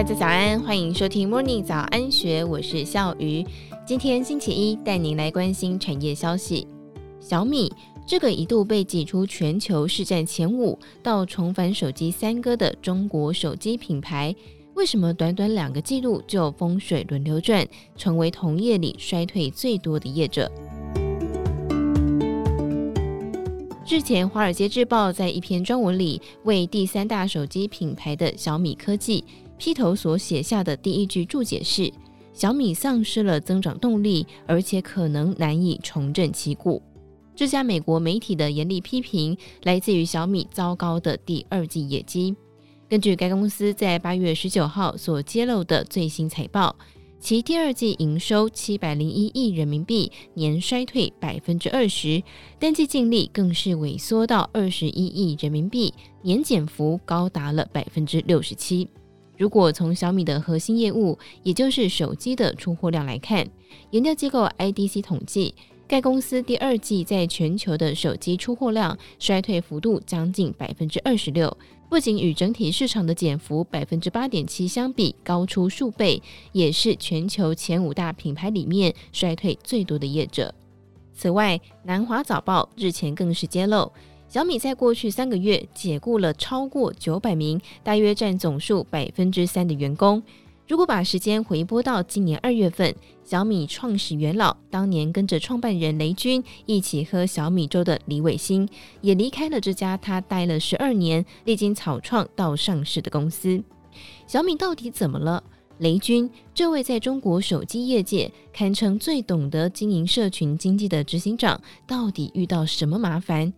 大家早安，欢迎收听 Morning 早安学，我是笑鱼。今天星期一，带您来关心产业消息。小米这个一度被挤出全球市占前五，到重返手机三哥的中国手机品牌，为什么短短两个季度就风水轮流转，成为同业里衰退最多的业者？日前，《华尔街日报》在一篇专文里，为第三大手机品牌的小米科技披头所写下的第一句注解是：“小米丧失了增长动力，而且可能难以重振旗鼓。”这家美国媒体的严厉批评来自于小米糟糕的第二季业绩。根据该公司在八月十九号所揭露的最新财报。其第二季营收七百零一亿人民币，年衰退百分之二十，单季净利更是萎缩到二十一亿人民币，年减幅高达了百分之六十七。如果从小米的核心业务，也就是手机的出货量来看，研究机构 IDC 统计，该公司第二季在全球的手机出货量衰退幅度将近百分之二十六。不仅与整体市场的减幅百分之八点七相比高出数倍，也是全球前五大品牌里面衰退最多的业者。此外，南华早报日前更是揭露，小米在过去三个月解雇了超过九百名，大约占总数百分之三的员工。如果把时间回拨到今年二月份，小米创始元老当年跟着创办人雷军一起喝小米粥的李伟星，也离开了这家他待了十二年、历经草创到上市的公司。小米到底怎么了？雷军这位在中国手机业界堪称最懂得经营社群经济的执行长，到底遇到什么麻烦？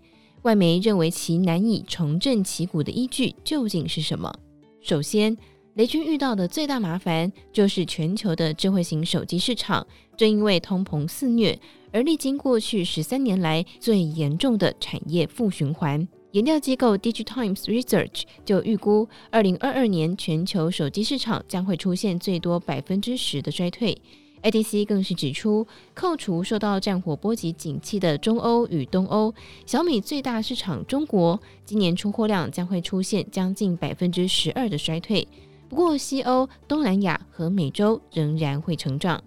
外媒认为其难以重振旗鼓的依据究竟是什么？首先，雷军遇到的最大麻烦就是全球的智慧型手机市场，正因为通膨肆虐而历经过去十三年来最严重的产业负循环。研调机构 DigiTimes Research 就预估，二零二二年全球手机市场将会出现最多百分之十的衰退。IDC 更是指出，扣除受到战火波及景气的中欧与东欧，小米最大市场中国今年出货量将会出现将近百分之十二的衰退。不过，西欧、东南亚和美洲仍然会成长。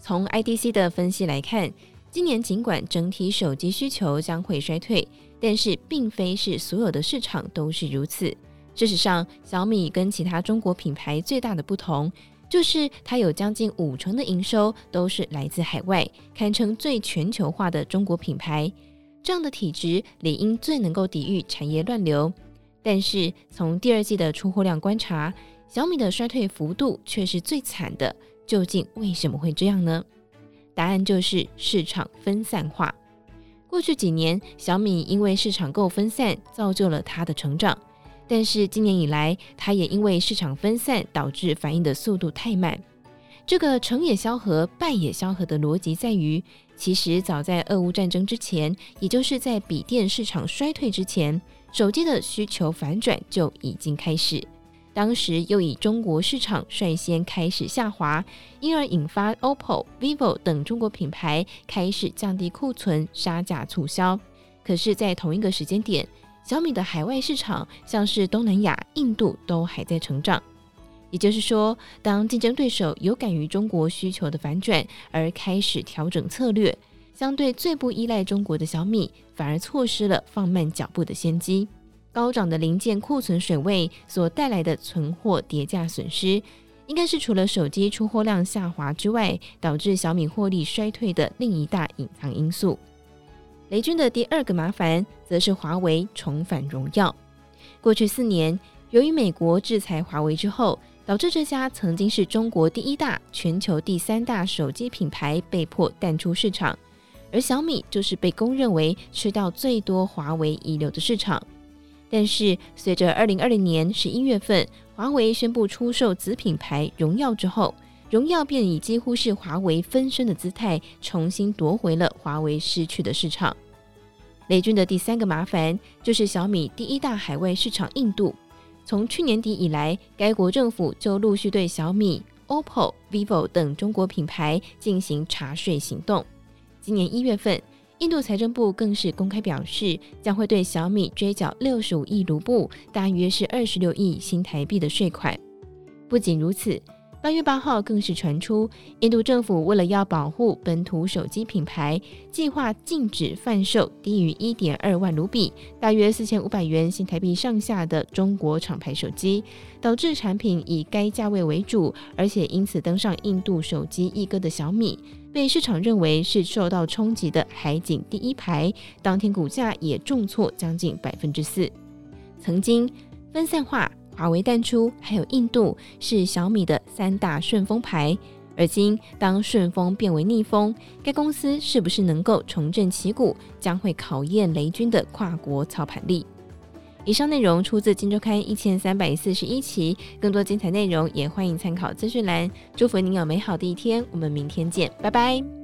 从 IDC 的分析来看，今年尽管整体手机需求将会衰退，但是并非是所有的市场都是如此。事实上，小米跟其他中国品牌最大的不同，就是它有将近五成的营收都是来自海外，堪称最全球化的中国品牌。这样的体质理应最能够抵御产业乱流。但是从第二季的出货量观察，小米的衰退幅度却是最惨的，究竟为什么会这样呢？答案就是市场分散化。过去几年，小米因为市场够分散，造就了它的成长。但是今年以来，它也因为市场分散，导致反应的速度太慢。这个成也萧何，败也萧何的逻辑在于，其实早在俄乌战争之前，也就是在笔电市场衰退之前，手机的需求反转就已经开始。当时又以中国市场率先开始下滑，因而引发 OPPO、VIVO 等中国品牌开始降低库存、杀价促销。可是，在同一个时间点，小米的海外市场，像是东南亚、印度都还在成长。也就是说，当竞争对手有感于中国需求的反转而开始调整策略，相对最不依赖中国的小米，反而错失了放慢脚步的先机。高涨的零件库存水位所带来的存货跌价损失，应该是除了手机出货量下滑之外，导致小米获利衰退的另一大隐藏因素。雷军的第二个麻烦，则是华为重返荣耀。过去四年，由于美国制裁华为之后，导致这家曾经是中国第一大、全球第三大手机品牌被迫淡出市场，而小米就是被公认为吃到最多华为遗留的市场。但是，随着二零二零年十一月份华为宣布出售子品牌荣耀之后，荣耀便以几乎是华为分身的姿态，重新夺回了华为失去的市场。雷军的第三个麻烦就是小米第一大海外市场印度，从去年底以来，该国政府就陆续对小米、OPPO、VIVO 等中国品牌进行查税行动。今年一月份，印度财政部更是公开表示，将会对小米追缴六十五亿卢布，大约是二十六亿新台币的税款。不仅如此。八月八号，更是传出印度政府为了要保护本土手机品牌，计划禁止贩售低于一点二万卢比（大约四千五百元新台币）上下的中国厂牌手机，导致产品以该价位为主，而且因此登上印度手机一哥的小米，被市场认为是受到冲击的海景第一排，当天股价也重挫将近百分之四。曾经分散化。华为淡出，还有印度是小米的三大顺风牌。而今当顺风变为逆风，该公司是不是能够重振旗鼓，将会考验雷军的跨国操盘力。以上内容出自《金周刊》一千三百四十一期，更多精彩内容也欢迎参考资讯栏。祝福您有美好的一天，我们明天见，拜拜。